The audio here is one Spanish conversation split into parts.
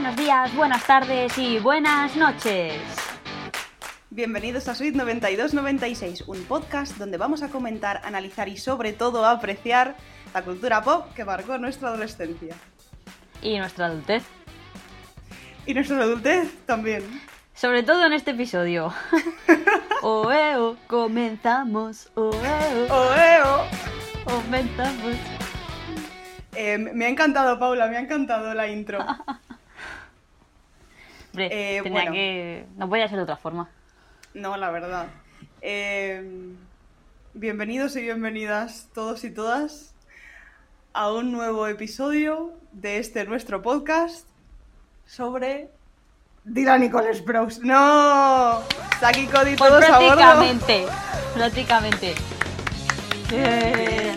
Buenos días, buenas tardes y buenas noches. Bienvenidos a Suite 9296, un podcast donde vamos a comentar, analizar y sobre todo apreciar la cultura pop que marcó nuestra adolescencia. Y nuestra adultez. Y nuestra adultez también. Sobre todo en este episodio. Oeo, comenzamos. Oeo, ¡Oeo! comenzamos. Eh, me ha encantado, Paula, me ha encantado la intro. Eh, tenía bueno. que. No podía ser de otra forma. No, la verdad. Eh, bienvenidos y bienvenidas todos y todas a un nuevo episodio de este nuestro podcast sobre Dylan Nicole Sprouse. ¡No! Saki Cody Pues todos a prácticamente. Prácticamente. Eh,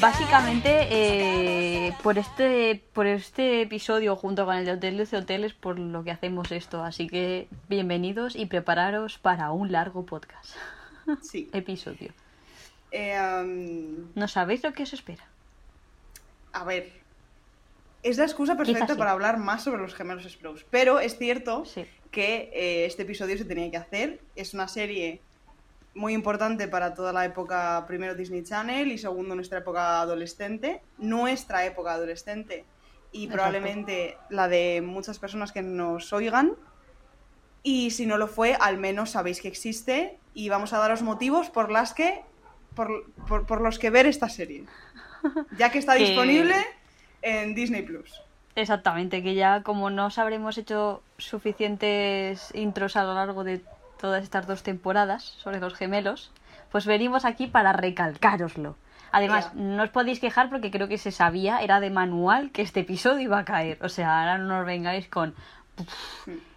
básicamente, eh, por este por este episodio, junto con el de Hotel Luce Hotel, es por lo que hacemos esto. Así que bienvenidos y prepararos para un largo podcast. Sí. Episodio. Eh, um, No sabéis lo que os espera. a ver. Es la excusa perfecta sí. para hablar más sobre los gemelos Sprouse. Pero es cierto Sí. que eh, este episodio se tenía que hacer. Es una serie muy importante para toda la época, primero Disney Channel y segundo nuestra época adolescente, nuestra época adolescente y Exacto. probablemente la de muchas personas que nos oigan. Y si no lo fue, al menos sabéis que existe y vamos a daros motivos por las que por, por- por los que ver esta serie. Ya que está Que- disponible en Disney Plus. Exactamente, que ya como no os habremos hecho suficientes intros a lo largo de todas estas dos temporadas sobre los gemelos, pues venimos aquí para recalcároslo. Además, no os podéis quejar porque creo que se sabía, era de manual que este episodio iba a caer. O sea, ahora no nos vengáis con...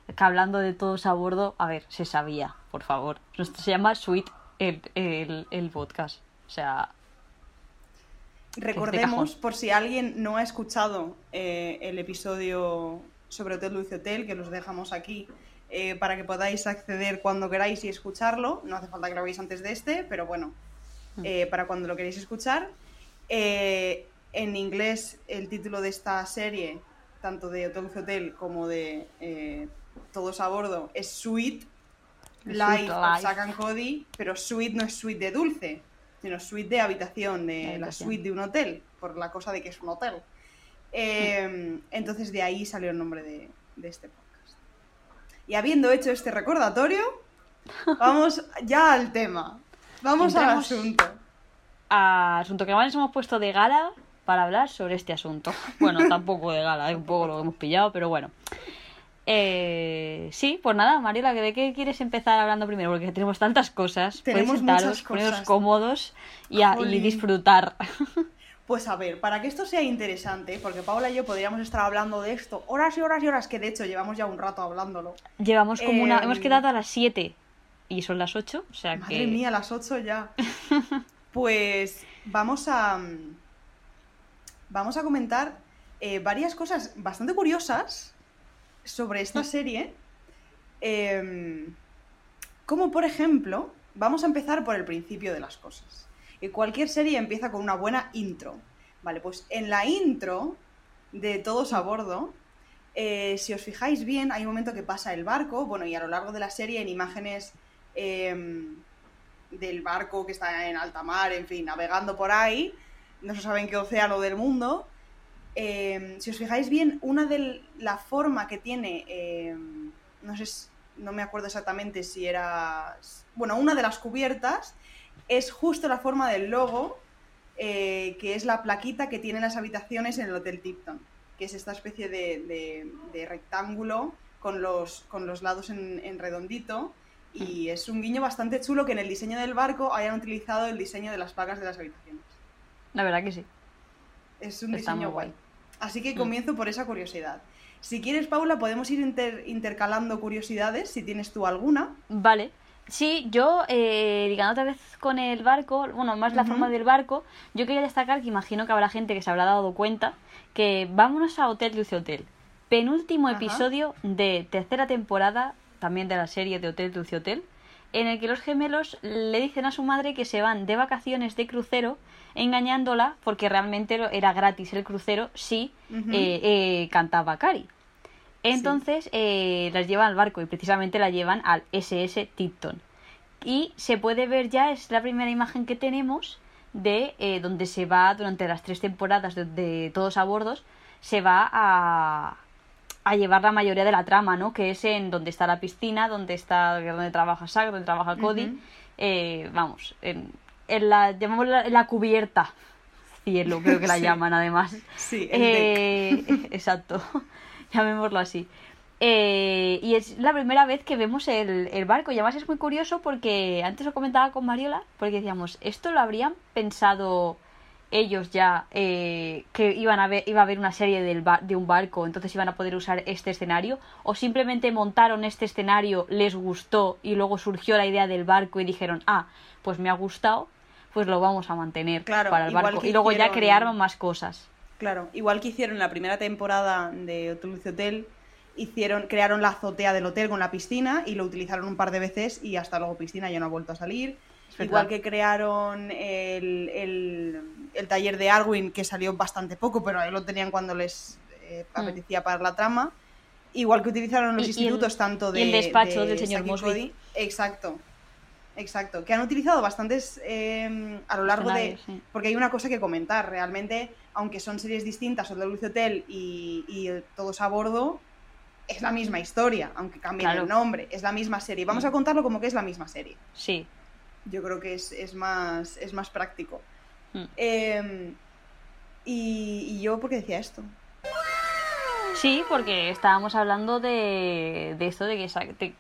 que hablando de todos a bordo, a ver, se sabía, por favor. Se llama Sweet el, el, el podcast. O sea, Recordemos, por si alguien no ha escuchado eh, el episodio sobre Hotel Dulce Hotel, que los dejamos aquí eh, para que podáis acceder cuando queráis y escucharlo. No hace falta que lo veáis antes de este, pero bueno, eh, para cuando lo queréis escuchar. Eh, en inglés, el título de esta serie, tanto de Hotel Dulce Hotel como de eh, Todos a Bordo, es Sweet Life of and Cody, pero Sweet no es Sweet de dulce, sino Sweet de habitación, de la habitación. suite de un hotel, por la cosa de que es un hotel. Eh, entonces de ahí salió el nombre de, de este podcast. Y habiendo hecho este recordatorio, vamos ya al tema. Vamos al asunto. a asunto que más hemos puesto de gala para hablar sobre este asunto. Bueno, tampoco de gala, es un poco lo que hemos pillado, pero bueno. Eh, sí, pues nada, Mariela, ¿de qué quieres empezar hablando primero? Porque tenemos tantas cosas. Tenemos sentaros, muchas poneros cosas. cómodos y, a- y Jolín. disfrutar. Pues a ver, para que esto sea interesante, porque Paula y yo podríamos estar hablando de esto horas y horas y horas, que de hecho llevamos ya un rato hablándolo. Llevamos como una. Em, Hemos quedado a las 7 y son las 8, o sea Madre que. mía, las 8 ya. Pues vamos a. Vamos a comentar eh, varias cosas bastante curiosas sobre esta serie. Em, como por ejemplo, vamos a empezar por el principio de las cosas. Y cualquier serie empieza con una buena intro. Vale, pues en la intro de Todos a Bordo, eh, si os fijáis bien, hay un momento que pasa el barco, bueno, y a lo largo de la serie en imágenes em, del barco que está en alta mar, en fin, navegando por ahí, no se sabe qué océano del mundo. em, si os fijáis bien, una de la forma que tiene, em, no sé, no me acuerdo exactamente si era, bueno, una de las cubiertas es justo la forma del logo, eh, que es la plaquita que tienen las habitaciones en el Hotel Tipton, que es esta especie de, de- de rectángulo con los, con los lados en, en redondito. Y es un guiño bastante chulo que en el diseño del barco hayan utilizado el diseño de las placas de las habitaciones. La verdad que sí. Es un Está diseño guay. Así que Mm. comienzo por esa curiosidad. Si quieres, Paula, podemos ir inter- intercalando curiosidades, si tienes tú alguna. Vale. Sí, yo, eh, ligando otra vez con el barco, bueno, más la forma del barco, yo quería destacar que imagino que habrá gente que se habrá dado cuenta que vámonos a Hotel Dulce Hotel. Penúltimo episodio de tercera temporada, también de la serie de Hotel Dulce Hotel, en el que los gemelos le dicen a su madre que se van de vacaciones de crucero, engañándola porque realmente era gratis el crucero si eh, eh, cantaba Cari. Entonces eh, las llevan al barco y precisamente la llevan al SS Tipton. Y se puede ver ya, es la primera imagen que tenemos de eh, donde se va durante las tres temporadas de, todos a bordos, se va a, a llevar la mayoría de la trama, ¿no? Que es en donde está la piscina, donde está donde trabaja Zack, donde trabaja Cody, eh, vamos, en, en la llamémosla la cubierta. Cielo, creo que la llaman además. Sí, eh, exacto, llamémoslo así. Eh, y es la primera vez que vemos el, el, barco. Y además es muy curioso porque antes lo comentaba con Mariola, porque decíamos, esto lo habrían pensado ellos ya eh, que iban a ver, iba a haber una serie del de un barco, entonces iban a poder usar este escenario, o simplemente montaron este escenario, les gustó y luego surgió la idea del barco y dijeron, ah, pues me ha gustado, pues lo vamos a mantener para el barco. Y luego ya crearon más cosas. Claro, igual que hicieron la primera temporada de Hotel Hotel, hicieron, crearon la azotea del hotel con la piscina y lo utilizaron un par de veces y hasta luego piscina ya no ha vuelto a salir. Igual que crearon el, el, taller de Arwin, que salió bastante poco, pero ahí lo tenían cuando les eh, mm. apetecía para la trama. Igual que utilizaron los institutos tanto de. el despacho del señor Mosby. Exacto. Exacto. Que han utilizado bastantes em, a lo largo de. Porque hay una cosa que comentar. Realmente, aunque son series distintas, o de Lucio Hotel y, y Todos a Bordo, es la misma historia, aunque cambie el nombre, es la misma serie. Vamos a mm. contarlo como que es la misma serie. Sí. Yo creo que es, más, es más práctico. Mm. Em, y, yo, ¿por qué decía esto? Sí, porque estábamos hablando de, de esto, de que de,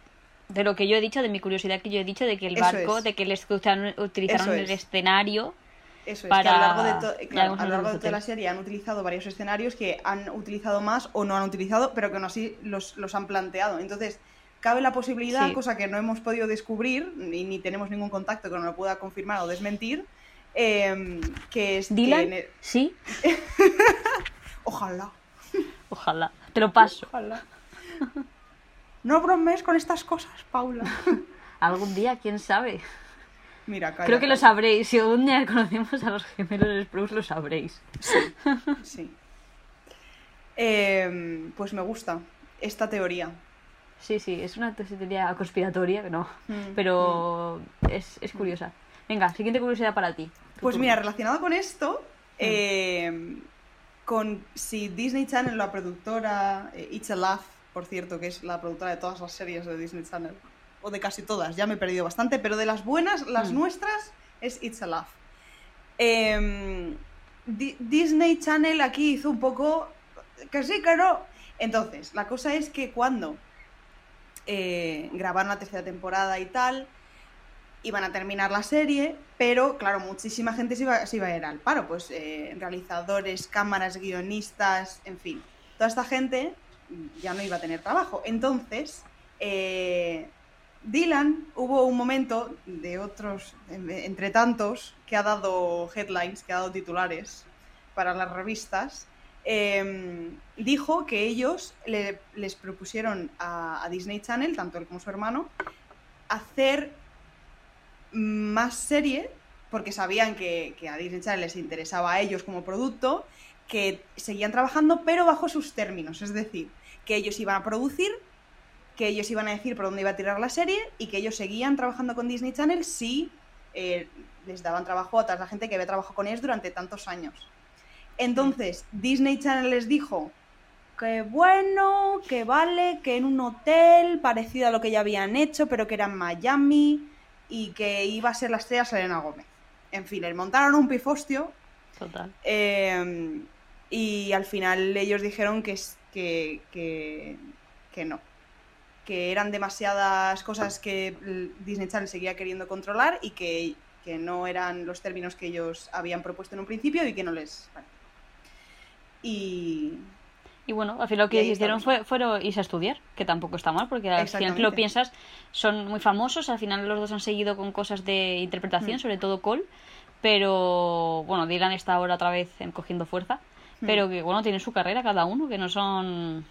lo que yo he dicho, de mi curiosidad que yo he dicho, de que el barco, de que les utilizaron, el escenario eso es, que a lo largo, de, largo de toda la serie han utilizado varios escenarios que han utilizado más o no han utilizado, pero que no así los, los han planteado. Entonces, cabe la posibilidad, cosa que no hemos podido descubrir, ni, ni tenemos ningún contacto que nos lo pueda confirmar o desmentir, em, que es... ¿Dylan? Sí. Ojalá. Ojalá. Te lo paso. Ojalá. No bromes con estas cosas, Paula. Algún día, quién sabe. Mira, Creo que lo sabréis. Si algún día conocemos a los gemelos Spruce, lo sabréis. Sí. Em, pues me gusta esta teoría. Sí, sí, es una teoría conspiratoria, no, mm, pero mm. es, curiosa. Venga, siguiente curiosidad para ti. Pues mira, relacionado con esto, mm. em, con si Disney Channel, la productora, eh, It's a Laugh, por cierto, que es la productora de todas las series de Disney Channel, o de casi todas, ya me he perdido bastante, pero de las buenas, las mm. nuestras, es It's a Love. Em, Disney Channel aquí hizo un poco que sí, que no. Entonces, la cosa es que cuando eh, grabaron la tercera temporada y tal, iban a terminar la serie, pero claro, muchísima gente se iba, se iba a ir al paro, pues eh, realizadores, cámaras, guionistas, en fin, toda esta gente ya no iba a tener trabajo. Entonces, eh, Dylan hubo un momento de otros, entre tantos, que ha dado headlines, que ha dado titulares para las revistas. Em, dijo que ellos les propusieron a, Disney Channel, tanto él como su hermano, hacer más serie, porque sabían que, que a Disney Channel les interesaba a ellos como producto, que seguían trabajando, pero bajo sus términos. Es decir, que ellos iban a producir que ellos iban a decir por dónde iba a tirar la serie y que ellos seguían trabajando con Disney Channel si eh, les daban trabajo a toda la gente que había trabajado con ellos durante tantos años. Entonces, Disney Channel les dijo que bueno, que vale, que en un hotel parecido a lo que ya habían hecho, pero que era en Miami y que iba a ser la estrella Selena Gómez. En fin, les montaron un pifostio. Total. Eh, y al final ellos dijeron que, que, que, que no, que eran demasiadas cosas que Disney Channel seguía queriendo controlar y que, no eran los términos que ellos habían propuesto en un principio y que no les... Y... Y bueno, al final lo que hicieron fue fueron irse a estudiar, que tampoco está mal, porque al final que lo piensas, son muy famosos, al final los dos han seguido con cosas de interpretación, mm. sobre todo Cole, pero bueno, Dylan está ahora otra vez cogiendo fuerza. Pero que bueno, tienen su carrera cada uno, que no son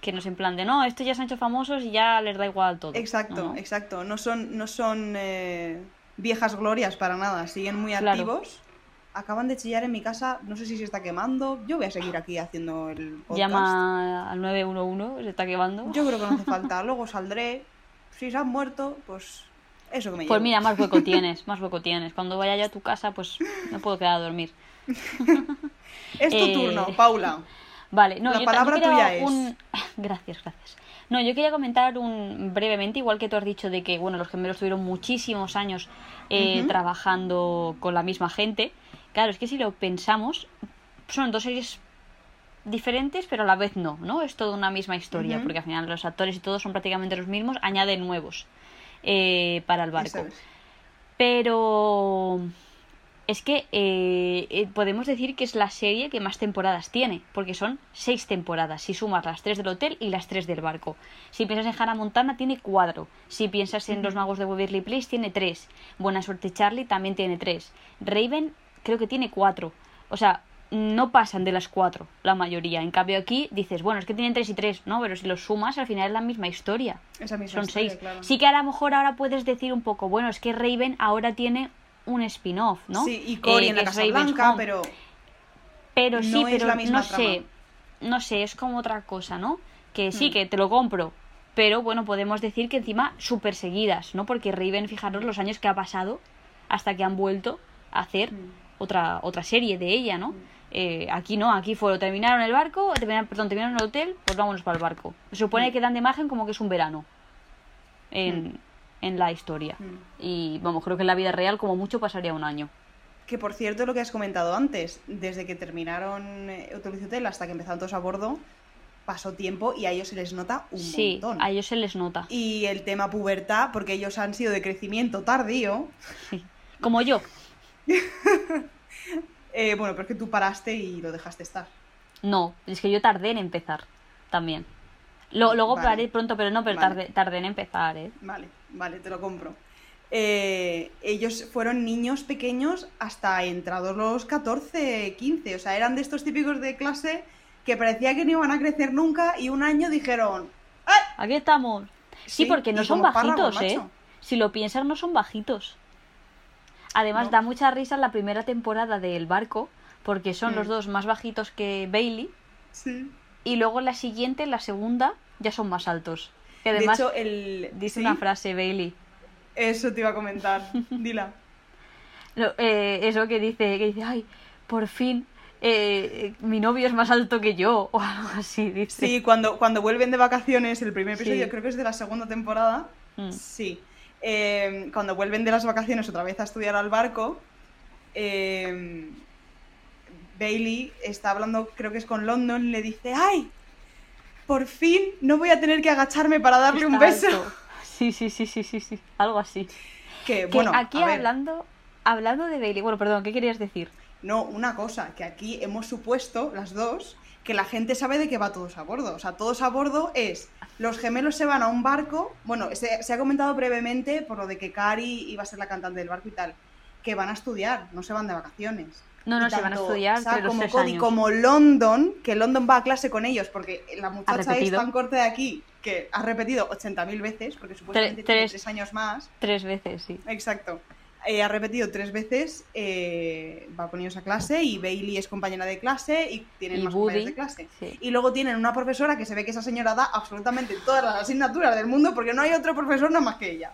que no es en plan de no, estos ya se han hecho famosos y ya les da igual todo. Exacto, exacto. No son, no son eh, viejas glorias para nada, siguen muy activos. acaban de chillar en mi casa, no sé si se está quemando. Yo voy a seguir aquí haciendo el podcast. Llama al 911, se está quemando. Yo creo que no hace falta. Luego saldré. Si se han muerto, pues eso que me Pues llevo. mira, más hueco tienes, más hueco tienes. Cuando vaya ya a tu casa, pues me puedo quedar a dormir. Es tu Eh, turno, Paula. Vale, no, La yo palabra tuya es. un- Gracias, gracias. No, yo quería comentar un brevemente, igual que tú has dicho de que bueno, los gemelos tuvieron muchísimos años eh, trabajando con la misma gente. Claro, es que si lo pensamos, son dos series diferentes, pero a la vez no, ¿no? Es toda una misma historia, porque al final los actores y todos son prácticamente los mismos, añaden nuevos eh, para el barco. Es. Pero es que eh, eh, podemos decir que es la serie que más temporadas tiene, porque son seis temporadas, si sumas las tres del hotel y las tres del barco. Si piensas en Hannah Montana, tiene cuatro. Si piensas en Los Magos de Waverly Place, tiene tres. Buena Suerte Charlie también tiene tres. Raven creo que tiene cuatro. O sea, no pasan de las cuatro, la mayoría. En cambio aquí dices, bueno, es que tienen tres y tres, ¿no? Pero si los sumas, al final es la misma historia. Esa misma Son historia, seis. claro. Sí que a lo mejor ahora puedes decir un poco, bueno, es que Raven ahora tiene un spin-off, ¿no? Sí, y Cory Eh, en la que es Casa Blanca, pero Pero sí, no es pero la misma no sé, no sé, es como otra cosa, ¿no? Que sí, Hmm. que te lo compro, pero bueno, podemos decir que encima súper seguidas, ¿no? Porque Raven, fijaros los años que ha pasado hasta que han vuelto a hacer Hmm. Otra, otra serie de ella, ¿no? Eh, aquí no, aquí fue, terminaron el barco, terminaron, perdón, terminaron el hotel, pues vámonos para el barco. Se supone Mm. que dan de imagen como que es un verano en, Mm. en la historia. Mm. Y vamos, creo que en la vida real como mucho pasaría un año. Que por cierto, lo que has comentado antes, desde que terminaron eh, Hotel y Hotel hasta que empezaron todos a bordo, pasó tiempo y a ellos se les nota un Sí, montón. a ellos se les nota. Y el tema pubertad, porque ellos han sido de crecimiento tardío. Sí. Como yo. eh, bueno, pero es que tú paraste y lo dejaste estar. No, es que yo tardé en empezar también. Lo- luego Vale. paré pronto, pero no, pero Vale. tardé, tardé en empezar, ¿eh? Vale, vale, te lo compro. Eh, ellos fueron niños pequeños hasta entrados los 14, 15. O sea, eran de estos típicos de clase que parecía que no iban a crecer nunca y un año dijeron, Aquí estamos. Sí, Sí, porque no son párrafo, bajitos, ¿eh? macho. Si lo piensas, no son bajitos. Además, No. da mucha risa la primera temporada del barco, porque son los dos más bajitos que Bailey, sí. y luego la siguiente, la segunda, ya son más altos. Que De además, hecho, el... dice ¿sí? una frase, Bailey. Eso te iba a comentar. Dila. Eh, eso que dice, que dice, ay, por fin eh, mi novio es más alto que yo, o algo así, dice. Sí, cuando, cuando vuelven de vacaciones, el primer episodio Sí. creo que es de la segunda temporada. Mm. Sí. Eh, cuando vuelven de las vacaciones otra vez a estudiar al barco, eh, Bailey está hablando, creo que es con London, le dice, ¡ay! Por fin no voy a tener que agacharme para darle un beso. alto. Sí, sí, sí, sí, sí, sí, algo así. Que Que bueno, aquí ver, hablando, hablando de Bailey, bueno, perdón, ¿qué querías decir? no, una cosa, que aquí hemos supuesto, las dos, que la gente sabe de qué va todos a bordo. O sea, todos a bordo es, los gemelos se van a un barco, bueno, se, se ha comentado brevemente por lo de que Cari iba a ser la cantante del barco y tal, que van a estudiar, no se van de vacaciones. No, no, se van a estudiar entre los como tres Cody años. como London, que London va a clase con ellos porque la muchacha es tan corta de aquí que ha repetido 80.000 veces, porque supuestamente tiene tres años más. Tres veces, sí. Exacto. Eh, ha repetido tres veces, eh, va con ellos a clase y Bailey es compañera de clase y tienen Y más Woody, compañeros de clase. sí. Y luego tienen una profesora que se ve que esa señora da absolutamente todas las asignaturas del mundo porque no hay otro profesor nada más que ella.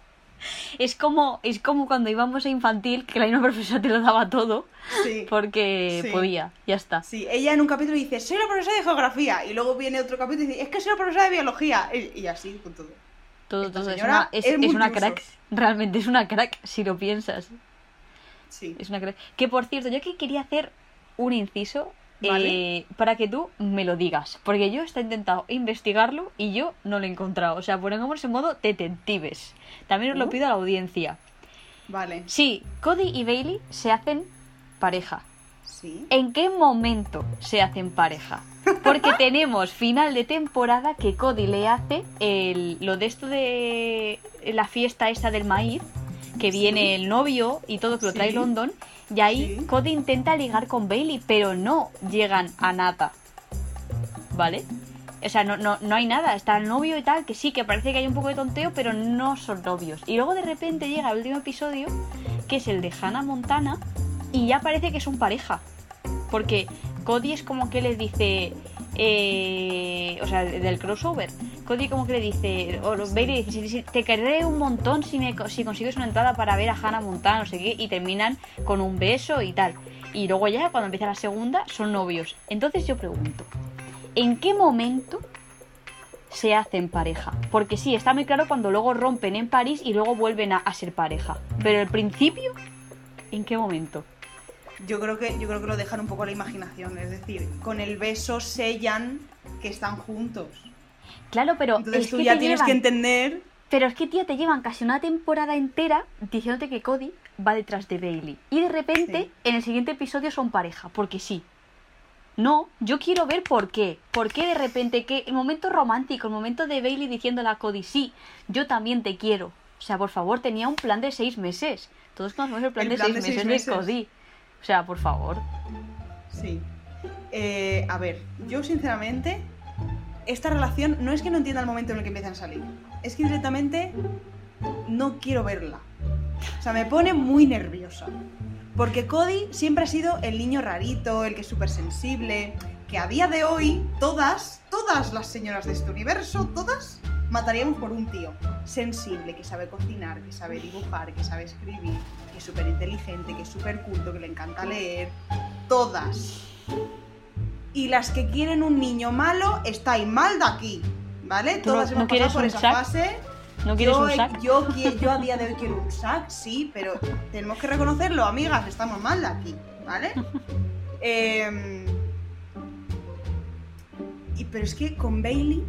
Es como, es como cuando íbamos a infantil, que la misma profesora te lo daba todo, Sí. porque Sí. podía, ya está. Sí, ella en un capítulo dice, soy la profesora de geografía. Y luego viene otro capítulo y dice, es que soy la profesora de biología. Y, y así con todo. Todo, Esta todo. Es una, es, es es una multiusos. crack, realmente es una crack, si lo piensas. Sí. Es una crack. Que por cierto, yo aquí quería hacer un inciso Vale. eh, para que tú me lo digas. Porque yo he intentado investigarlo y yo no lo he encontrado. O sea, ponemos en modo detectives. También os lo Uh. pido a la audiencia. Vale. Sí, Cody y Bailey se hacen pareja. Sí. ¿En qué momento se hacen pareja? Porque tenemos final de temporada que Cody le hace el, lo de esto de la fiesta esta del maíz, que Sí. viene el novio y todo que lo trae Sí. London, y ahí. Cody intenta ligar con Bailey, pero no llegan a nada. ¿Vale? O sea, no, no, no hay nada, está el novio y tal, que sí, que parece que hay un poco de tonteo, pero no son novios. Y luego de repente llega el último episodio, que es el de Hannah Montana, y ya parece que son pareja. Porque Cody es como que le dice, eh, o sea, del crossover. Cody como que le dice, o Bailey dice, te querré un montón si, me, si consigues una entrada para ver a Hannah Montana, no sé qué, y terminan con un beso y tal. Y luego ya, cuando empieza la segunda, son novios. Entonces yo pregunto, ¿en qué momento se hacen pareja? Porque sí, está muy claro cuando luego rompen en París y luego vuelven a, a ser pareja. Pero el principio, ¿en qué momento? Yo creo que yo creo que lo dejan un poco a la imaginación, es decir, con el beso sellan que están juntos. Claro, pero Entonces es tú que ya tienes llevan- que entender Pero es que, tío, te llevan casi una temporada entera diciéndote que Cody va detrás de Bailey. Y de repente, Sí. en el siguiente episodio son pareja, porque sí. No, yo quiero ver por qué. ¿Por qué de repente que el momento romántico, el momento de Bailey diciéndole a Cody, sí, yo también te quiero. O sea, por favor, tenía un plan de seis meses. Todos conocemos el plan, El de, plan seis de seis meses meses. de Cody. O sea, por favor. Sí. Eh, a ver, yo sinceramente, esta relación no es que no entienda el momento en el que empiezan a salir, es que directamente no quiero verla. O sea, me pone muy nerviosa. Porque Cody siempre ha sido el niño rarito, el que es súper sensible, que a día de hoy todas, todas las señoras de este universo, todas mataríamos por un tío sensible, que sabe cocinar, que sabe dibujar, que sabe escribir, que es súper inteligente, que es súper culto, que le encanta leer. Todas. Y las que quieren un niño malo, estáis mal de aquí. ¿Vale? ¿Tú no- Todas no hemos pasado por esa sac? fase. ¿No quieres yo, un sac? Yo, yo a día de hoy quiero un sac, sí, pero tenemos que reconocerlo, amigas, estamos mal de aquí, ¿vale? Em, y, pero es que con Bailey,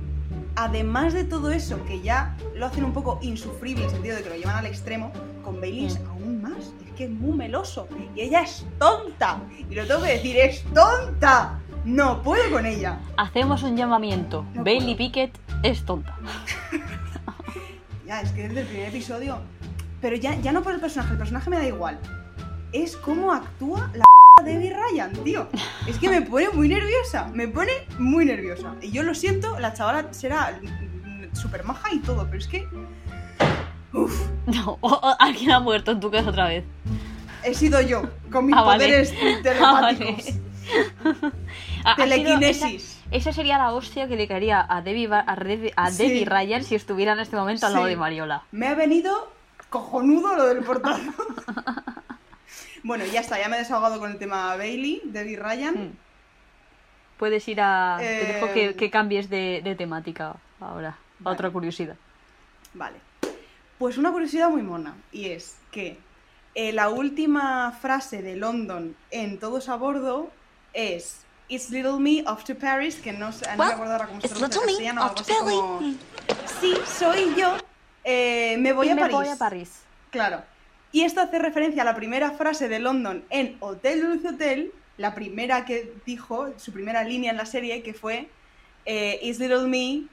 además de todo eso, que ya lo hacen un poco insufrible en el sentido de que lo llevan al extremo, con Bailey es aún más, es que es muy meloso. Y ella es tonta. Y lo tengo que decir, es tonta. No puedo con ella. Hacemos un llamamiento. No Bailey puedo. Pickett es tonta. Ya, es que desde el primer episodio. Pero ya, ya no por el personaje, el personaje me da igual. Es cómo actúa la Debbie Ryan, tío. Es que me pone muy nerviosa. Me pone muy nerviosa. Y yo lo siento, la chavala será súper maja y todo, pero es que. Uf, No, o- o alguien ha muerto en tu casa otra vez. he sido yo, con mis Ah, vale. poderes Ah, telepáticos. vale. Ha- ha sido- Telequinesis. esa, esa sería la hostia que le caería a Debbie, a Debbie, a Sí. Debbie Ryan si estuviera en este momento al lado de Mariola. Me ha venido cojonudo lo del portazo. bueno, ya está, ya me he desahogado con el tema Bailey, Debbie Ryan. Mm. Puedes ir a... Te Eh, dejo que, que cambies de, de temática ahora. A Vale. otra curiosidad. Vale. Pues una curiosidad muy mona, y es que eh, la última frase de London en Todos a Bordo es It's little me off to Paris, que no, sé, no me acuerdo ahora cómo se little me castellano, algo off to así como, Paris. Sí, soy yo, eh, me voy Y a me París. voy a París. Claro. Y esto hace referencia a la primera frase de London en Hotel Dulce Hotel, la primera que dijo, su primera línea en la serie, que fue eh, Is little me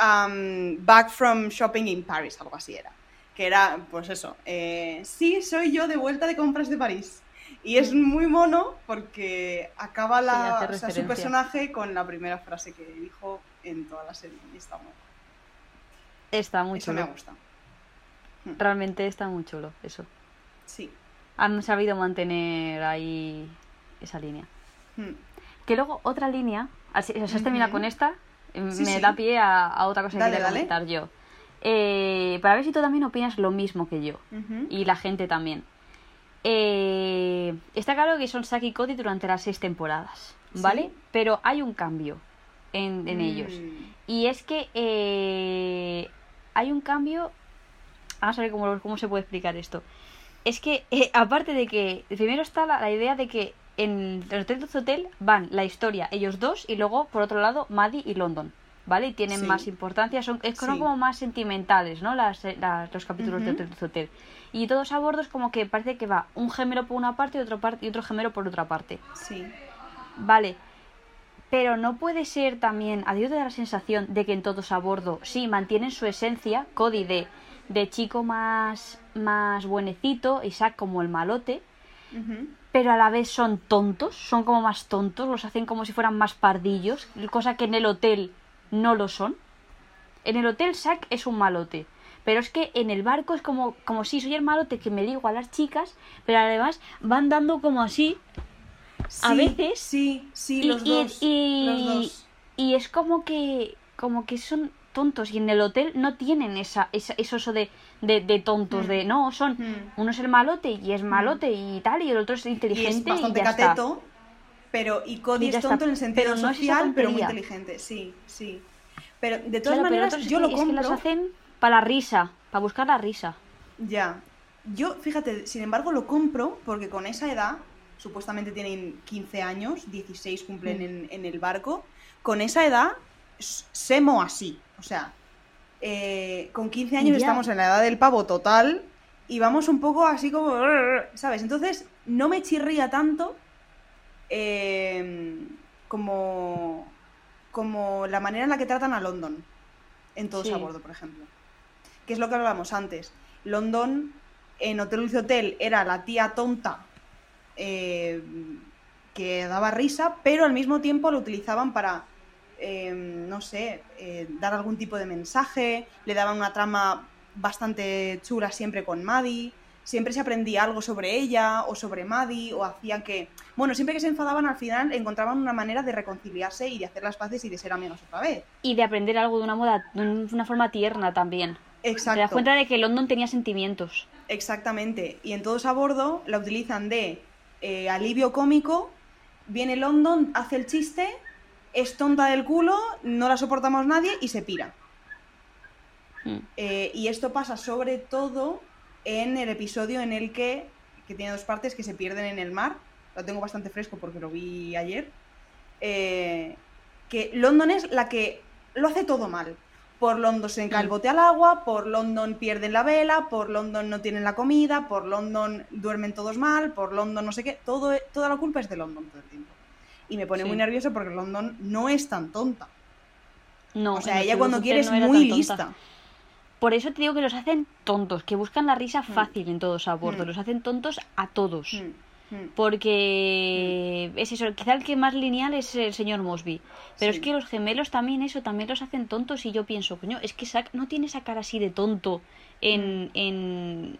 um, back from shopping in Paris, algo así era. Que era, pues eso, eh, sí, soy yo de vuelta de compras de París. Y es muy mono porque acaba Sí, la, hace o sea, su personaje con la primera frase que dijo en toda la serie. Y está muy, Está muy eso me gusta. Realmente está muy chulo eso. Sí. Han sabido mantener ahí esa línea. Hmm. Que luego otra línea, así, o sea, has terminado con esta, Sí, me sí. da pie a, a otra cosa que Dale, quería dale. comentar yo. Eh, para ver si tú también opinas lo mismo que yo. Y la gente también. Eh, está claro que son Saki y Cody durante las seis temporadas, ¿vale? Sí. Pero hay un cambio en, en ellos. Mm. Y es que eh, hay un cambio. Vamos a ver cómo, cómo se puede explicar esto. Es que, eh, aparte de que. Primero está la, la idea de que en el Hotel Dulce Hotel van la historia, ellos dos, y luego, por otro lado, Maddie y London. ¿Vale? Y tienen Sí. más importancia, son, es- son Sí. como más sentimentales, ¿no? Las, eh, las- los capítulos de Ujú. Hotel Dulce Hotel. Y todos a bordo es como que parece que va un gemelo por una parte y otro, parte, y otro gemelo por otra parte. Sí. Vale. Pero no puede ser también, a Dios te da la sensación de que en todos a bordo, sí, mantienen su esencia, Cody de, de chico más, más buenecito, Isaac como el malote, pero a la vez son tontos, son como más tontos, los hacen como si fueran más pardillos, cosa que en el hotel no lo son. En el hotel Zack es un malote, Pero es que en el barco es como, como si soy el malote que me digo a las chicas, pero además van dando como así, a veces. Sí, sí, los y- dos. y- los dos. y es como que, como que son tontos y en el hotel no tienen esa, esa eso, eso de, de, de tontos, Mm. de no, son, Mm. uno es el malote y es malote y tal, y el otro es Y inteligente es bastante ya está. cateto, pero y Cody Y es tonto está. en el sentido Pero no social, pero muy inteligente. Sí, sí. Pero de todas Claro, maneras, yo lo es que compro. las hacen para la risa, para buscar la risa. Ya. Yo, fíjate, sin embargo, lo compro porque con esa edad, supuestamente tienen 15 años, 16 cumplen Mm. en, en el barco, con esa edad, semo así. O sea, eh, con 15 años Ya. estamos en la edad del pavo total y vamos un poco así como, ¿sabes? Entonces, no me chirría tanto eh, como, como la manera en la que tratan a London en todos Sí. a bordo, por ejemplo. Que es lo que hablábamos antes. London, en Hotel Dulce Hotel, era la tía tonta eh, que daba risa, pero al mismo tiempo lo utilizaban para, eh, no sé, eh, dar algún tipo de mensaje, le daban una trama bastante chula siempre con Maddie, siempre se aprendía algo sobre ella o sobre Maddie, o hacían que, bueno, siempre que se enfadaban al final encontraban una manera de reconciliarse y de hacer las paces y de ser amigos otra vez. Y de aprender algo de una moda, de una forma tierna también. Exacto. Te das cuenta de que London tenía sentimientos. Exactamente. Y en todos a bordo la utilizan de eh, alivio cómico. Viene London, hace el chiste, es tonta del culo, no la soportamos nadie y se pira. Mm. Eh, y esto pasa sobre todo en el episodio en el que, que tiene dos partes que se pierden en el mar. Lo tengo bastante fresco porque lo vi ayer. Eh, que London es la que lo hace todo mal. Por London se cae el bote al agua, por London pierden la vela, por London no tienen la comida, por London duermen todos mal, por London no sé qué. Todo, toda la culpa es de London todo el tiempo. Y me pone Sí. muy nervioso porque London no es tan tonta. No, O sea, ella cuando quiere es no muy lista. Por eso te digo que los hacen tontos, que buscan la risa fácil en todos a bordo. Mm. Los hacen tontos a todos. Mm, mm. Porque es eso, quizá el que más lineal es el señor Mosby. Pero Sí. es que los gemelos también eso, también los hacen tontos y yo pienso, coño, es que Zack no tiene esa cara así de tonto en, en,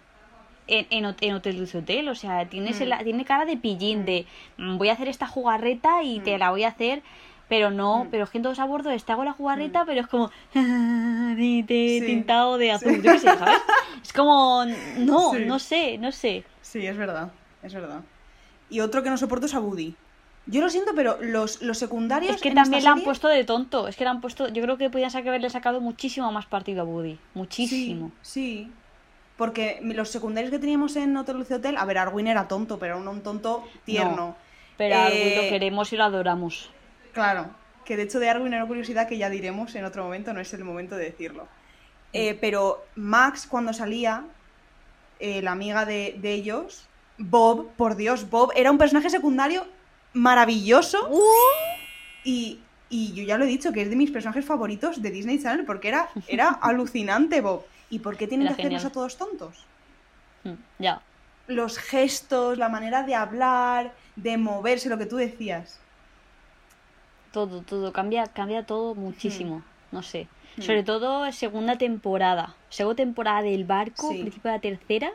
en, en, en Hotel Dulce Hotel. O sea, tiene, ese Mm. tiene cara de pillín, de "Mm, voy a hacer esta jugarreta y te Mm. la voy a hacer... Pero no, Mm. pero es que en todos a bordo les hago la jugarreta, pero es como de- de- Sí. tintado de azul, yo qué sé, ¿sabes? Es como, no, Sí. no sé, no sé. Sí, es verdad, es verdad. Y otro que no soporto es a Woody. Yo lo siento, pero los, los secundarios. Es que en también esta la han serie- puesto de tonto. Es que la han puesto. Yo creo que podían haberle sacado muchísimo más partido a Woody. Muchísimo. Sí, sí. Porque los secundarios que teníamos en Hotel Luce Hotel, a ver, Arwin era tonto, pero era un tonto tierno. Pero a Arwin Eh, lo queremos y lo adoramos. Claro, que de hecho de Arwin era una curiosidad que ya diremos en otro momento, no es el momento de decirlo. Eh, pero Max, cuando salía, eh, la amiga de, de ellos, Bob, por Dios, Bob era un personaje secundario maravilloso. ¡Uh! Y, y yo ya lo he dicho, que es de mis personajes favoritos de Disney Channel, porque era, era alucinante, Bob. ¿Y por qué tienen Era que hacernos a todos tontos? Mm, Ya. Los gestos, la manera de hablar, de moverse, lo que tú decías. Todo, todo. Cambia, cambia todo muchísimo. No sé. Hmm. Sobre todo segunda temporada. Segunda temporada del barco, Sí. principio de la tercera.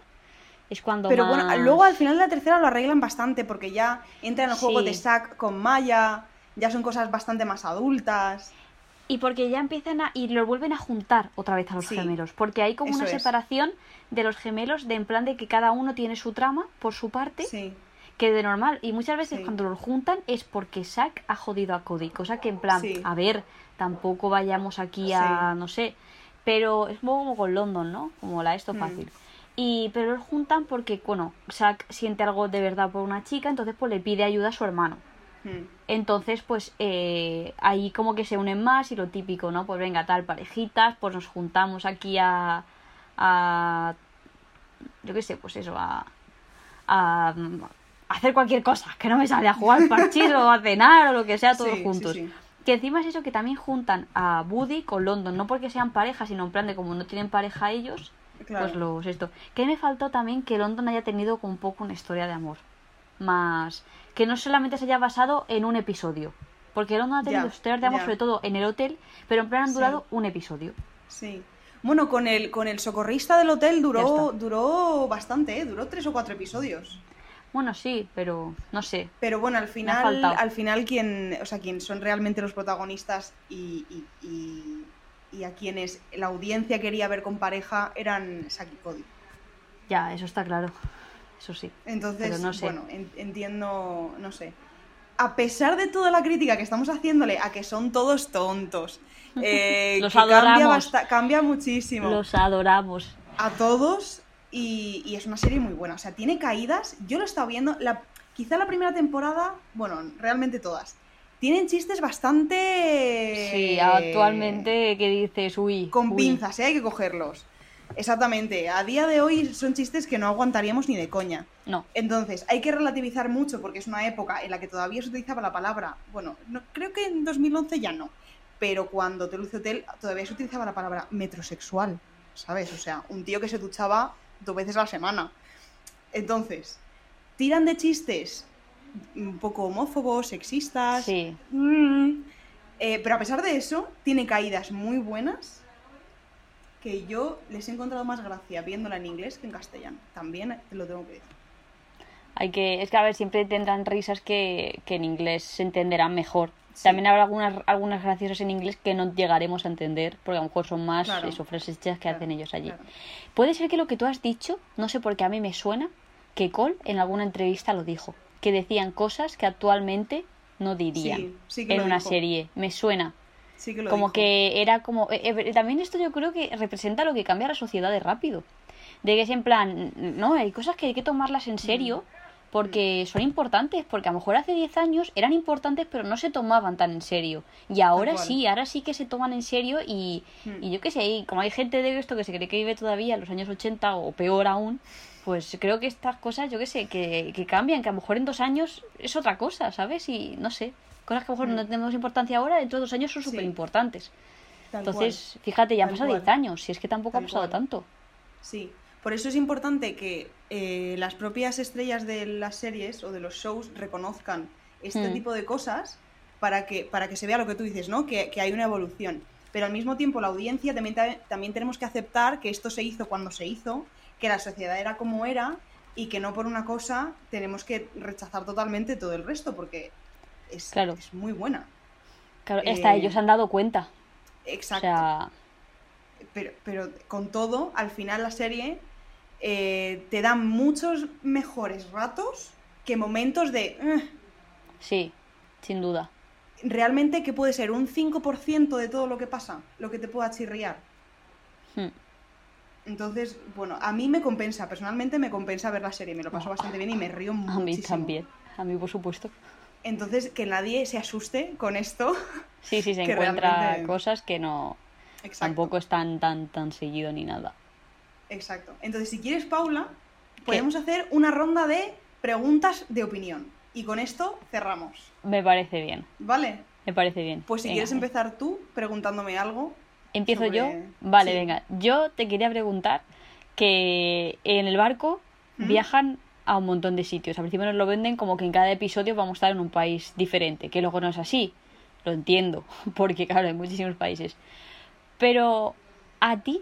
Es cuando Pero más... bueno, luego al final de la tercera lo arreglan bastante, porque ya entra en el juego Sí. de Zack con Maya, ya son cosas bastante más adultas. Y porque ya empiezan a. Y los vuelven a juntar otra vez a los Sí, gemelos. Porque hay como una es. separación de los gemelos, de en plan de que cada uno tiene su trama por su parte. Sí, Que de normal. Y muchas veces Sí. cuando los juntan es porque Zack ha jodido a Cody. Cosa que en plan, a ver, tampoco vayamos aquí a. No sé. Pero es un poco como con London, ¿no? Como la esto Mm. fácil. Y, pero los juntan porque, bueno, Zack siente algo de verdad por una chica, entonces pues le pide ayuda a su hermano. Mm, Entonces, pues eh, ahí como que se unen más y lo típico, ¿no? Pues venga, tal, parejitas, pues nos juntamos aquí a. a yo qué sé, pues eso, a. a, hacer cualquier cosa, que no me sale a jugar parchís o a cenar o lo que sea, todos Sí, juntos. sí. Que encima es eso que también juntan a Woody con London, no porque sean pareja, sino en plan de como no tienen pareja ellos, claro. pues los esto. Que me faltó también que London haya tenido como un poco una historia de amor. Más. Que no solamente se haya basado en un episodio. Porque London ha tenido amor, ya. sobre todo en el hotel, pero en plan han Sí. durado un episodio. Sí. Bueno, con el, con el socorrista del hotel duró, duró bastante, ¿eh? Duró tres o cuatro episodios. Bueno, sí, pero no sé. Pero bueno, al final, al final quien, o sea, quien son realmente los protagonistas y, y, y- y a quienes la audiencia quería ver con pareja eran Saki Cody. Ya, eso está claro. Eso sí. Entonces, no sé. bueno, en- entiendo, no sé. A pesar de toda la crítica que estamos haciéndole a que son todos tontos, eh, Los que cambia, adoramos. basta- cambia muchísimo Los adoramos. a todos y, y es una serie muy buena. O sea, tiene caídas. Yo lo he estado viendo. La, quizá la primera temporada, bueno, realmente todas. Tienen chistes bastante. Sí, actualmente que dices, uy. Con uy. pinzas, ¿eh? hay que cogerlos. Exactamente. A día de hoy son chistes que no aguantaríamos ni de coña. No, Entonces, hay que relativizar mucho porque es una época en la que todavía se utilizaba la palabra. Bueno, no, creo que en 2011 ya no. Pero cuando Te Luce Hotel todavía se utilizaba la palabra metrosexual. ¿Sabes? O sea, un tío que se duchaba dos veces a la semana. Entonces, tiran de chistes un poco homófobos, sexistas. sí. Mm. Eh, pero a pesar de eso, tiene caídas muy buenas que yo les he encontrado más gracia viéndola en inglés que en castellano. También te lo tengo que decir. Hay que, es que a ver, siempre tendrán risas que, que en inglés se entenderán mejor. Sí. También habrá algunas, algunas graciosas en inglés que no llegaremos a entender, porque a lo mejor son más Claro. eso, frases hechas que Claro, hacen ellos allí. claro. Puede ser que lo que tú has dicho, no sé por qué a mí me suena, que Cole en alguna entrevista lo dijo, que decían cosas que actualmente no dirían Sí, sí que en una dijo. serie. Me suena. Sí que lo como dijo. que era como eh, eh, también esto yo creo que representa lo que cambia la sociedad de rápido de que es en plan no hay cosas que hay que tomarlas en serio porque son importantes porque a lo mejor hace 10 años eran importantes pero no se tomaban tan en serio y ahora sí ahora sí que se toman en serio y, Mm. y yo qué sé como hay gente de esto que se cree que vive todavía en los años 80 o peor aún pues creo que estas cosas yo qué sé que, que cambian que a lo mejor en dos años es otra cosa ¿sabes? y no sé cosas que a lo mejor Mm. no tenemos importancia ahora dentro de dos años son Sí. súper importantes Tal entonces, fíjate, ya han pasado cual. 10 años, si es que tampoco ha Tal pasado cual. tanto. cual. Sí. Por eso es importante que eh, las propias estrellas de las series o de los shows reconozcan este Mm. tipo de cosas para que, para que se vea lo que tú dices, ¿no? Que, que hay una evolución. Pero al mismo tiempo la audiencia también, ta- también tenemos que aceptar que esto se hizo cuando se hizo, que la sociedad era como era y que no por una cosa tenemos que rechazar totalmente todo el resto porque es, Claro. es muy buena. Claro, Eh, hasta ellos se han dado cuenta. Exacto. O sea, pero, pero con todo, al final la serie eh, te da muchos mejores ratos que momentos de... "Eh". sí, sin duda. realmente que puede ser un 5% de todo lo que pasa, lo que te pueda chirriar. Hmm. Entonces, bueno, a mí me compensa, personalmente me compensa ver la serie, me lo paso bastante bien y me río A muchísimo. mí también. A mí, por supuesto. Entonces, que nadie se asuste con esto. Sí, sí, se Que encuentra realmente- cosas que no. Exacto. Tampoco es tan, tan, seguido ni nada. Exacto. Entonces, si quieres, Paula, podemos hacer una ronda de preguntas de opinión. Y con esto cerramos. Me parece bien. ¿Vale? Me parece bien. Pues si Venga, quieres eh. empezar tú preguntándome algo. ¿Empiezo sobre- yo? Vale, Sí. venga. Yo te quería preguntar que en el barco ¿Mm? viajan a un montón de sitios. Al principio nos lo venden como que en cada episodio vamos a estar en un país diferente, que luego no es así. Lo entiendo, porque claro, hay muchísimos países. Pero a ti,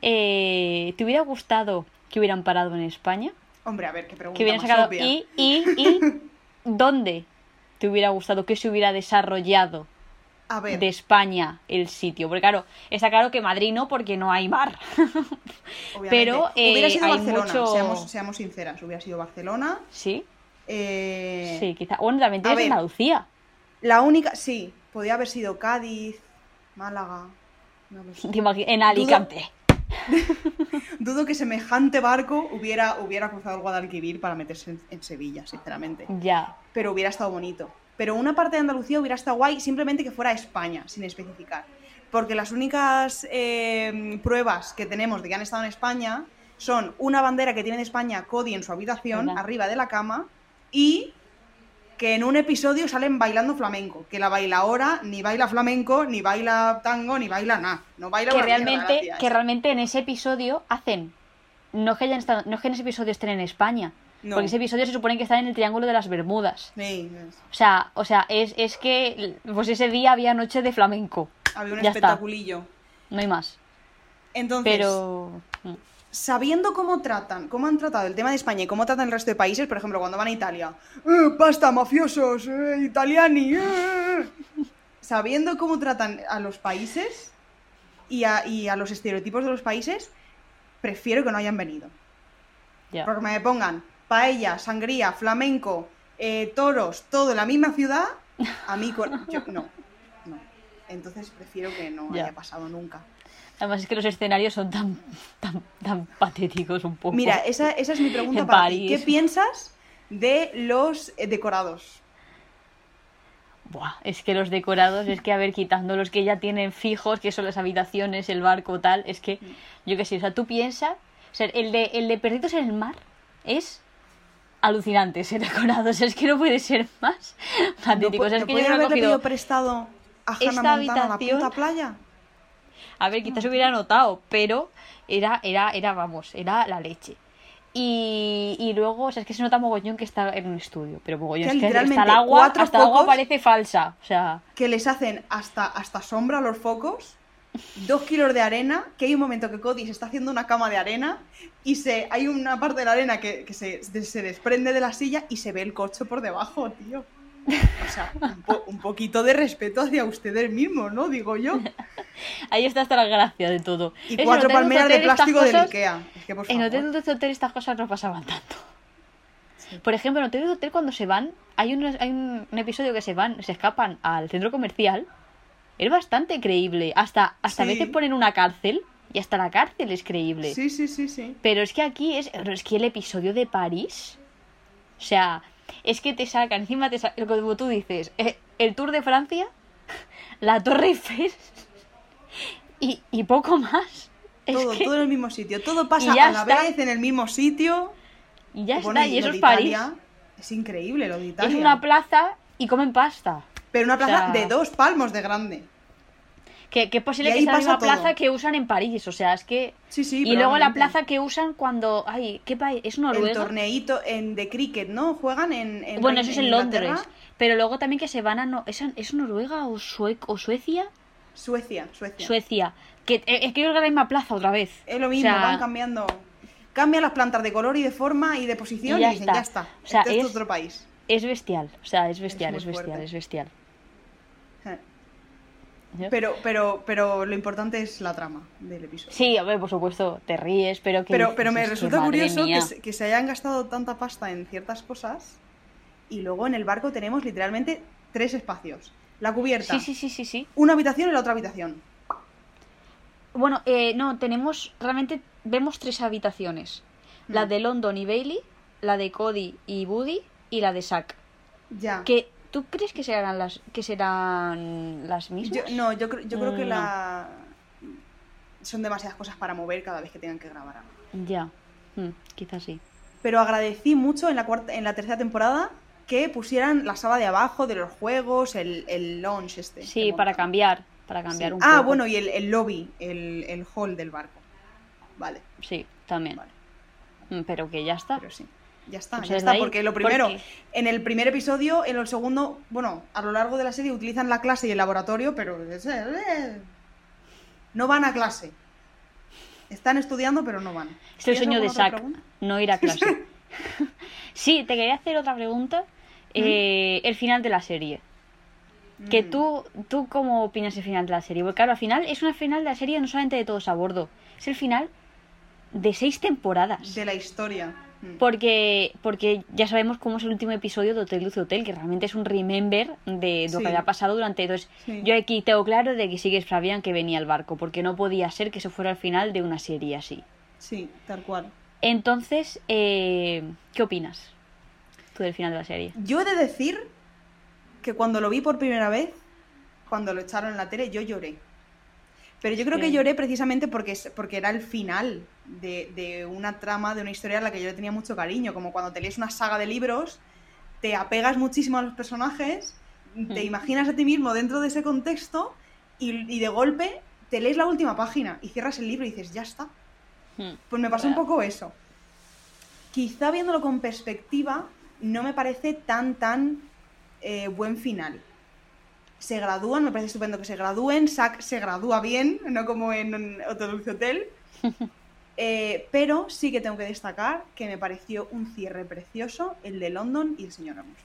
eh, ¿te hubiera gustado que hubieran parado en España? Hombre, a ver, qué pregunta Que hubieran más sacado... obvia. ¿Y, y, y dónde te hubiera gustado que se hubiera desarrollado A ver, de España el sitio. Porque claro, está claro que Madrid no, porque no hay mar. pero, eh, hubiera sido hay Barcelona, mucho- seamos, seamos sinceras. Hubiera sido Barcelona. ¿Sí? eh, Sí, quizá. Bueno, también tienes ver. Andalucía. La única, sí, podía haber sido Cádiz, Málaga. No lo sé. Te imagi- En Alicante. Dudo que semejante barco hubiera, hubiera cruzado el Guadalquivir para meterse en, en Sevilla, sinceramente. Ya. Pero hubiera estado bonito. Pero una parte de Andalucía hubiera estado guay simplemente que fuera España, sin especificar. Porque las únicas eh, pruebas que tenemos de que han estado en España son una bandera que tiene de España Cody en su habitación, ¿Verdad? arriba de la cama, y que en un episodio salen bailando flamenco. Que la bailaora ni baila flamenco, ni baila tango, ni baila nada. No baila Que realmente, que realmente en ese episodio hacen. No que hayan estado, no es que en ese episodio estén en España. No. Porque ese episodio se supone que está en el Triángulo de las Bermudas. Sí, es- O sea, o sea, es, es que pues ese día había noche de flamenco. había un Ya está. espectaculillo. No hay más. Entonces, Pero. mm, sabiendo cómo tratan, cómo han tratado el tema de España y cómo tratan el resto de países, por ejemplo, cuando van a Italia, "Eh, pasta, mafiosos, eh, italiani, eh". sabiendo cómo tratan a los países y a, y a los estereotipos de los países, prefiero que no hayan venido. Porque me pongan paella, sangría, flamenco, eh, toros, todo en la misma ciudad, a mí yo- no, no. Entonces prefiero que no Ya. haya pasado nunca. Además es que los escenarios son tan, tan, tan patéticos un poco. Mira, esa, esa es mi pregunta En para ti. ¿Qué piensas de los eh, decorados? Buah, es que los decorados, es que a ver, quitando los que ya tienen fijos, que son las habitaciones, el barco, tal, es que, yo qué sé, o sea, tú piensas, o sea, el de, el de perritos en el mar es alucinante ese decorado, o sea, es que no puede ser más patético. o sea, es ¿No que yo he cogido, prestado a esta Montana a la habitación- puta playa? a ver, quizás hubiera notado, pero era, era, era, vamos, era la leche. Y, y luego, o sea, es que se nota mogollón que está en un estudio, pero mogollón, Que es que hasta el agua, hasta el agua parece falsa, o sea... Que les hacen hasta, hasta sombra a los focos, dos kilos de arena, que hay un momento que Cody se está haciendo una cama de arena y se, hay una parte de la arena que, que se, se desprende de la silla y se ve el coche por debajo, tío. O sea, un, po- un poquito de respeto hacia ustedes mismos, ¿no? Digo yo. Ahí está hasta la gracia de todo. Y en cuatro palmeras de plástico cosas- Ikea. Es que, por En favor. Hotel Dulce Hotel estas cosas no pasaban tanto. Por ejemplo, en Hotel Dulce Hotel cuando se van, hay, un, hay un, un episodio que se van, se escapan al centro comercial. Es bastante creíble. Hasta, hasta a veces ponen una cárcel y hasta la cárcel es creíble. Sí, sí, sí, sí. Pero es que aquí es, es que el episodio de París, o sea, es que te sacan, encima te sacan, como tú dices, eh, el Tour de Francia, la Torre Eiffel y, y poco más. Es Todo, que- todo en el mismo sitio. Todo pasa a la está. vez en el mismo sitio. y ya está, y eso es París. Es increíble lo de Italia. Es una plaza y comen pasta. Pero una plaza sea, de dos palmos de grande. Que, que es posible que sea la pasa misma todo. plaza que usan en París, o sea, es que... Sí, sí. y luego la plaza que usan cuando... Ay, ¿qué país? ¿Es El Noruega? torneito en, de cricket, ¿no? Juegan en. en Bueno, eso es en Londres. Pero luego también que se van a... No... ¿Es, ¿Es Noruega o, Sue- o Suecia? Suecia, Suecia. Suecia. Que, eh, es que es la misma plaza otra vez. Es lo mismo, O sea, van cambiando. Cambian las plantas de color y de forma y de posición Y y, ya dicen, está. ya está. O sea, este es es- otro país. Es bestial. O sea, es bestial, es, bestial, fuerte. es bestial. Pero, pero, pero lo importante es la trama del episodio. Sí, a ver, por supuesto, te ríes, pero que... Pero, pero me "Es que resulta curioso que mía". se, que se hayan gastado tanta pasta en ciertas cosas y luego en el barco tenemos literalmente tres espacios. La cubierta, Sí, sí, sí, sí, sí. una habitación y la otra habitación. Bueno, eh, no, tenemos... Realmente vemos tres habitaciones. La Mm. de London y Bailey, la de Cody y Woody y la de Zack. Ya. Que, ¿Tú crees que serán las, que serán las mismas? Yo- no, yo, creo- yo creo que Mm, la... son demasiadas cosas para mover cada vez que tengan que grabar algo. Ya, Mm, quizás sí. Pero agradecí mucho en la, cuarta, en la tercera temporada que pusieran la sala de abajo de los juegos, el, el lounge este. Sí, para cambiar, para cambiar Sí. un Ah, poco. bueno, y el, el lobby, el, el hall del barco. Vale, Sí, también. vale. Mm, Pero que ya está. Pero sí. Ya está, Pues ya está, porque lo primero, en el primer episodio, en el segundo, bueno, a lo largo de la serie utilizan la clase y el laboratorio, pero eh, no van a clase. Están estudiando, pero no van. Es el ¿Tienes sueño de Zack, no ir a clase. sí, te quería hacer otra pregunta. Eh, el final de la serie. Que Mm. tú, ¿Tú cómo opinas el final de la serie? Porque claro, al final es una final de la serie no solamente de todos a bordo, es el final de seis temporadas. De la historia. Mm. Porque, porque ya sabemos cómo es el último episodio de Hotel Luce Hotel, que realmente es un remember de lo Sí. que había pasado durante. Entonces, Sí. yo aquí tengo claro de que sí que sabían que venía el barco, porque no podía ser que eso fuera el final de una serie así. Sí, tal cual. Entonces, eh, ¿qué opinas tú del final de la serie? Yo he de decir que cuando lo vi por primera vez, cuando lo echaron en la tele, yo lloré. Pero yo creo Sí. que lloré precisamente porque, porque era el final de, de una trama, de una historia a la que yo le tenía mucho cariño. Como cuando te lees una saga de libros, te apegas muchísimo a los personajes, te imaginas a ti mismo dentro de ese contexto y, y de golpe te lees la última página y cierras el libro y dices, ya está. Pues me pasó un Claro. poco eso. Quizá viéndolo con perspectiva, no me parece tan, tan eh, buen final. Se gradúan, me parece estupendo que se gradúen, Zack se gradúa bien, no como en Hotel Dulce Hotel. Eh, pero sí que tengo que destacar que me pareció un cierre precioso el de London y el señor Amos.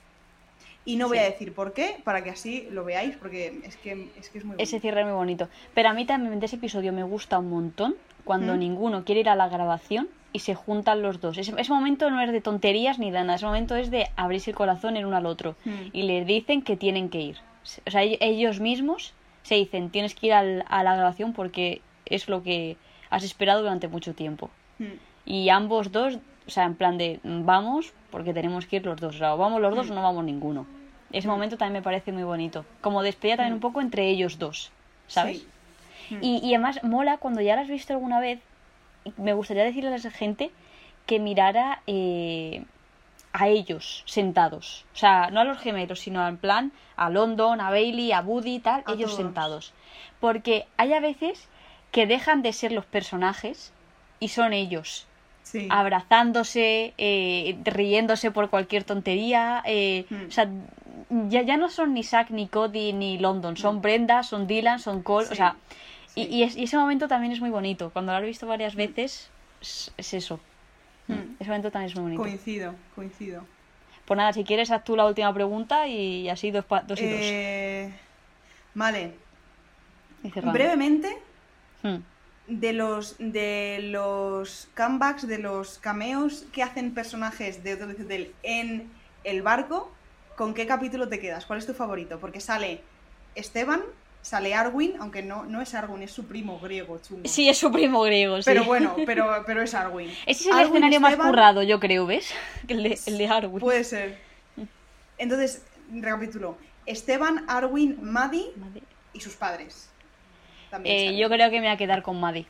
Y no voy a decir por qué, para que así lo veáis, porque es que es, que es muy bonito. Ese cierre es muy bonito. Pero a mí también de ese episodio me gusta un montón cuando ¿Mm? ninguno quiere ir a la grabación y se juntan los dos. Ese, ese momento no es de tonterías ni de nada, ese momento es de abrirse el corazón el uno al otro. Mm. Y les dicen que tienen que ir. O sea, ell- ellos mismos se dicen, tienes que ir al- a la grabación porque es lo que has esperado durante mucho tiempo. Mm. Y ambos dos, o sea, en plan de vamos porque tenemos que ir los dos. O sea, o vamos los dos Mm. o no vamos ninguno. Ese momento también me parece muy bonito. Como despedida también un poco entre ellos dos, ¿sabes? Sí. Y, y además mola cuando ya lo has visto alguna vez. Me gustaría decirle a la gente que mirara eh, a ellos sentados. O sea, no a los gemelos, sino en plan a London, a Bailey, a Woody y tal, A ellos todos. sentados. Porque hay a veces que dejan de ser los personajes y son ellos Sí. abrazándose, eh, riéndose por cualquier tontería. eh, Mm. O sea, ya, ya no son ni Zack, ni Cody, ni London. Son Mm. Brenda, son Dylan, son Cole. Sí, O sea, y, sí. y es- y ese momento también es muy bonito. Cuando lo has visto varias veces, es, es eso. Mm. Ese momento también es muy bonito. Coincido, coincido. Pues nada, si quieres, haz tú la última pregunta y así dos, pa- dos y dos. Eh, Vale, Y brevemente, Mm. de los de los comebacks, de los cameos que hacen personajes de Dulce Hotel en el barco, ¿con qué capítulo te quedas? ¿Cuál es tu favorito? Porque sale Esteban, sale Arwin, aunque no, no es Arwin, es su primo griego chungo. Sí, es su primo griego, sí. Pero bueno, pero, pero es Arwin. Ese es el Arwin, escenario más currado, yo creo, ¿ves? El de, el de Arwen. Puede ser. Entonces, recapitulo. Esteban, Arwin, Maddie y sus padres. También Eh, yo creo que me voy a quedar con Maddie.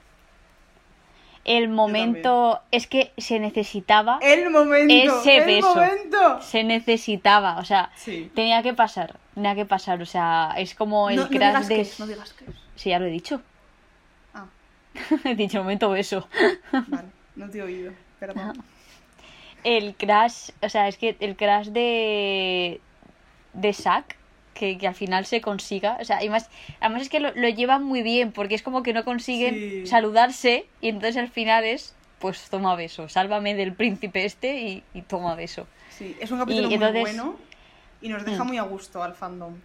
El momento es que se necesitaba, El momento. Ese el beso. momento. se necesitaba, o sea, Sí. tenía que pasar, tenía que pasar, o sea, es como el no, no crash digas de... que es, no digas que es. Sí, ya lo he dicho. Ah, he dicho momento beso. vale, no te he oído, perdón. El crash, o sea, es que el crash de de Zack que, que al final se consiga, o sea, además, además es que lo, lo llevan muy bien porque es como que no consiguen Sí. saludarse y entonces al final es pues toma beso, sálvame del príncipe este y, y toma beso. Sí, es un capítulo Y muy entonces- bueno y nos deja Mm. muy a gusto al fandom.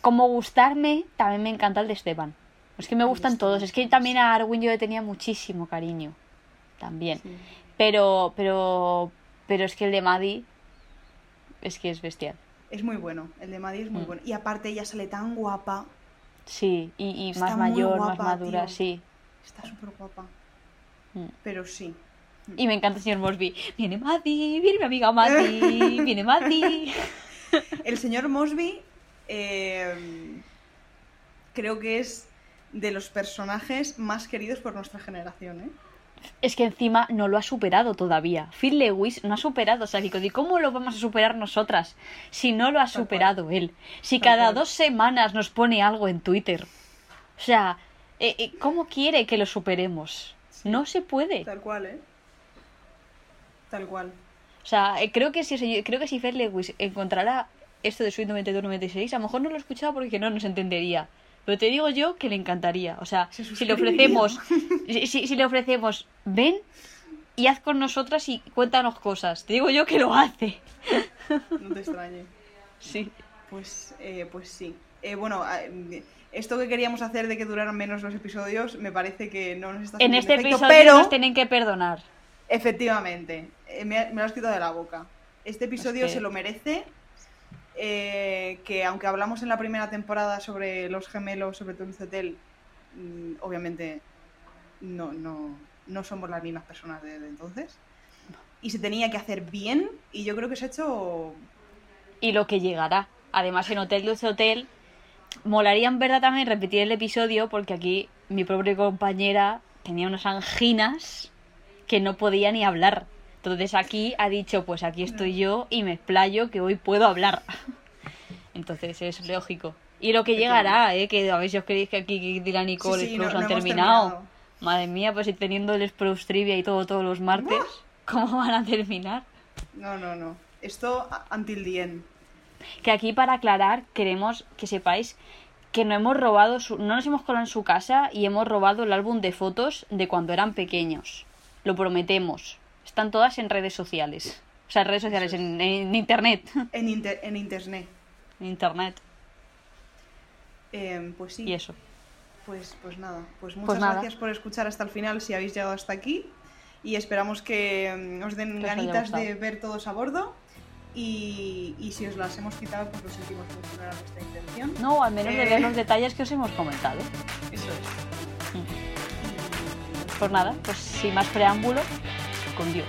Como gustarme, también me encanta el de Esteban. Es que me gustan gusta todos. Es que también a Arwen yo le tenía muchísimo cariño. También. Sí. Pero, pero, pero es que el de Maddie es que es bestial. Es muy bueno, el de Maddie es muy Mm. bueno. Y aparte ella sale tan guapa, Sí, y, más mayor, más madura, tío. sí. está súper guapa. Mm. Pero sí. Y me encanta el señor Mosby. Viene Maddie, viene mi amiga Maddie, viene Maddie. El señor Mosby eh, creo que es de los personajes más queridos por nuestra generación, ¿eh? Es que encima no lo ha superado todavía. Phil Lewis no ha superado Psycho. ¿Y cómo lo vamos a superar nosotras si no lo ha superado él? Si cada dos semanas nos pone algo en Twitter. O sea, eh, eh, ¿cómo quiere que lo superemos? No se puede. Tal cual, ¿eh? Tal cual. O sea, eh, creo que si, creo que si Phil Lewis encontrara esto de Sweet 92-96, a lo mejor no lo escuchaba porque no nos entendería. Pero te digo yo que le encantaría. O sea, Se si le ofrecemos, si, si- si le ofrecemos, ven y haz con nosotras y cuéntanos cosas. Te digo yo que lo hace. No te extrañe. Sí. Pues, eh, pues sí. Eh, bueno, esto que queríamos hacer de que duraran menos los episodios, me parece que no nos está En este efecto, episodio pero nos tienen que perdonar. efectivamente, eh, me, me lo has quitado de la boca. Este episodio que- se lo merece. Eh, que aunque hablamos en la primera temporada sobre los gemelos, sobre Dulce Hotel, mm, obviamente no, no, no somos las mismas personas de, de entonces. Y se tenía que hacer bien, y yo creo que se ha hecho Y lo que llegará. Además, en Hotel Dulce Hotel, molaría en verdad también repetir el episodio porque aquí mi pobre compañera tenía unas anginas que no podía ni hablar. Entonces aquí ha dicho, pues aquí estoy yo y me explayo que hoy puedo hablar. Entonces es lógico. Y lo que llegará, ¿eh? Que a ver si os creéis que aquí Dylan y Cole Sí, sí, no- han no terminado. terminado. Madre mía, pues si teniendo el Sprouse Trivia y todo todos los martes, ¿cómo van a terminar? No, no, no. Esto until the end. Que aquí para aclarar queremos que sepáis que no hemos robado, su- no nos hemos colado en su casa y hemos robado el álbum de fotos de cuando eran pequeños. Lo prometemos. Están todas en redes sociales. O sea, en redes sociales, en, en internet. En, inter- en internet. En internet. Eh, pues sí. Y eso. Pues, pues nada, pues muchas nada. gracias por escuchar hasta el final si habéis llegado hasta aquí y esperamos que mm, os den Que ganitas de ver todos a bordo y, y si os las hemos quitado pues lo sentimos mucho, no era nuestra intención. No, al menos de Eh. ver los detalles que os hemos comentado. Eso es. Pues nada, pues sin más preámbulo, con Dios.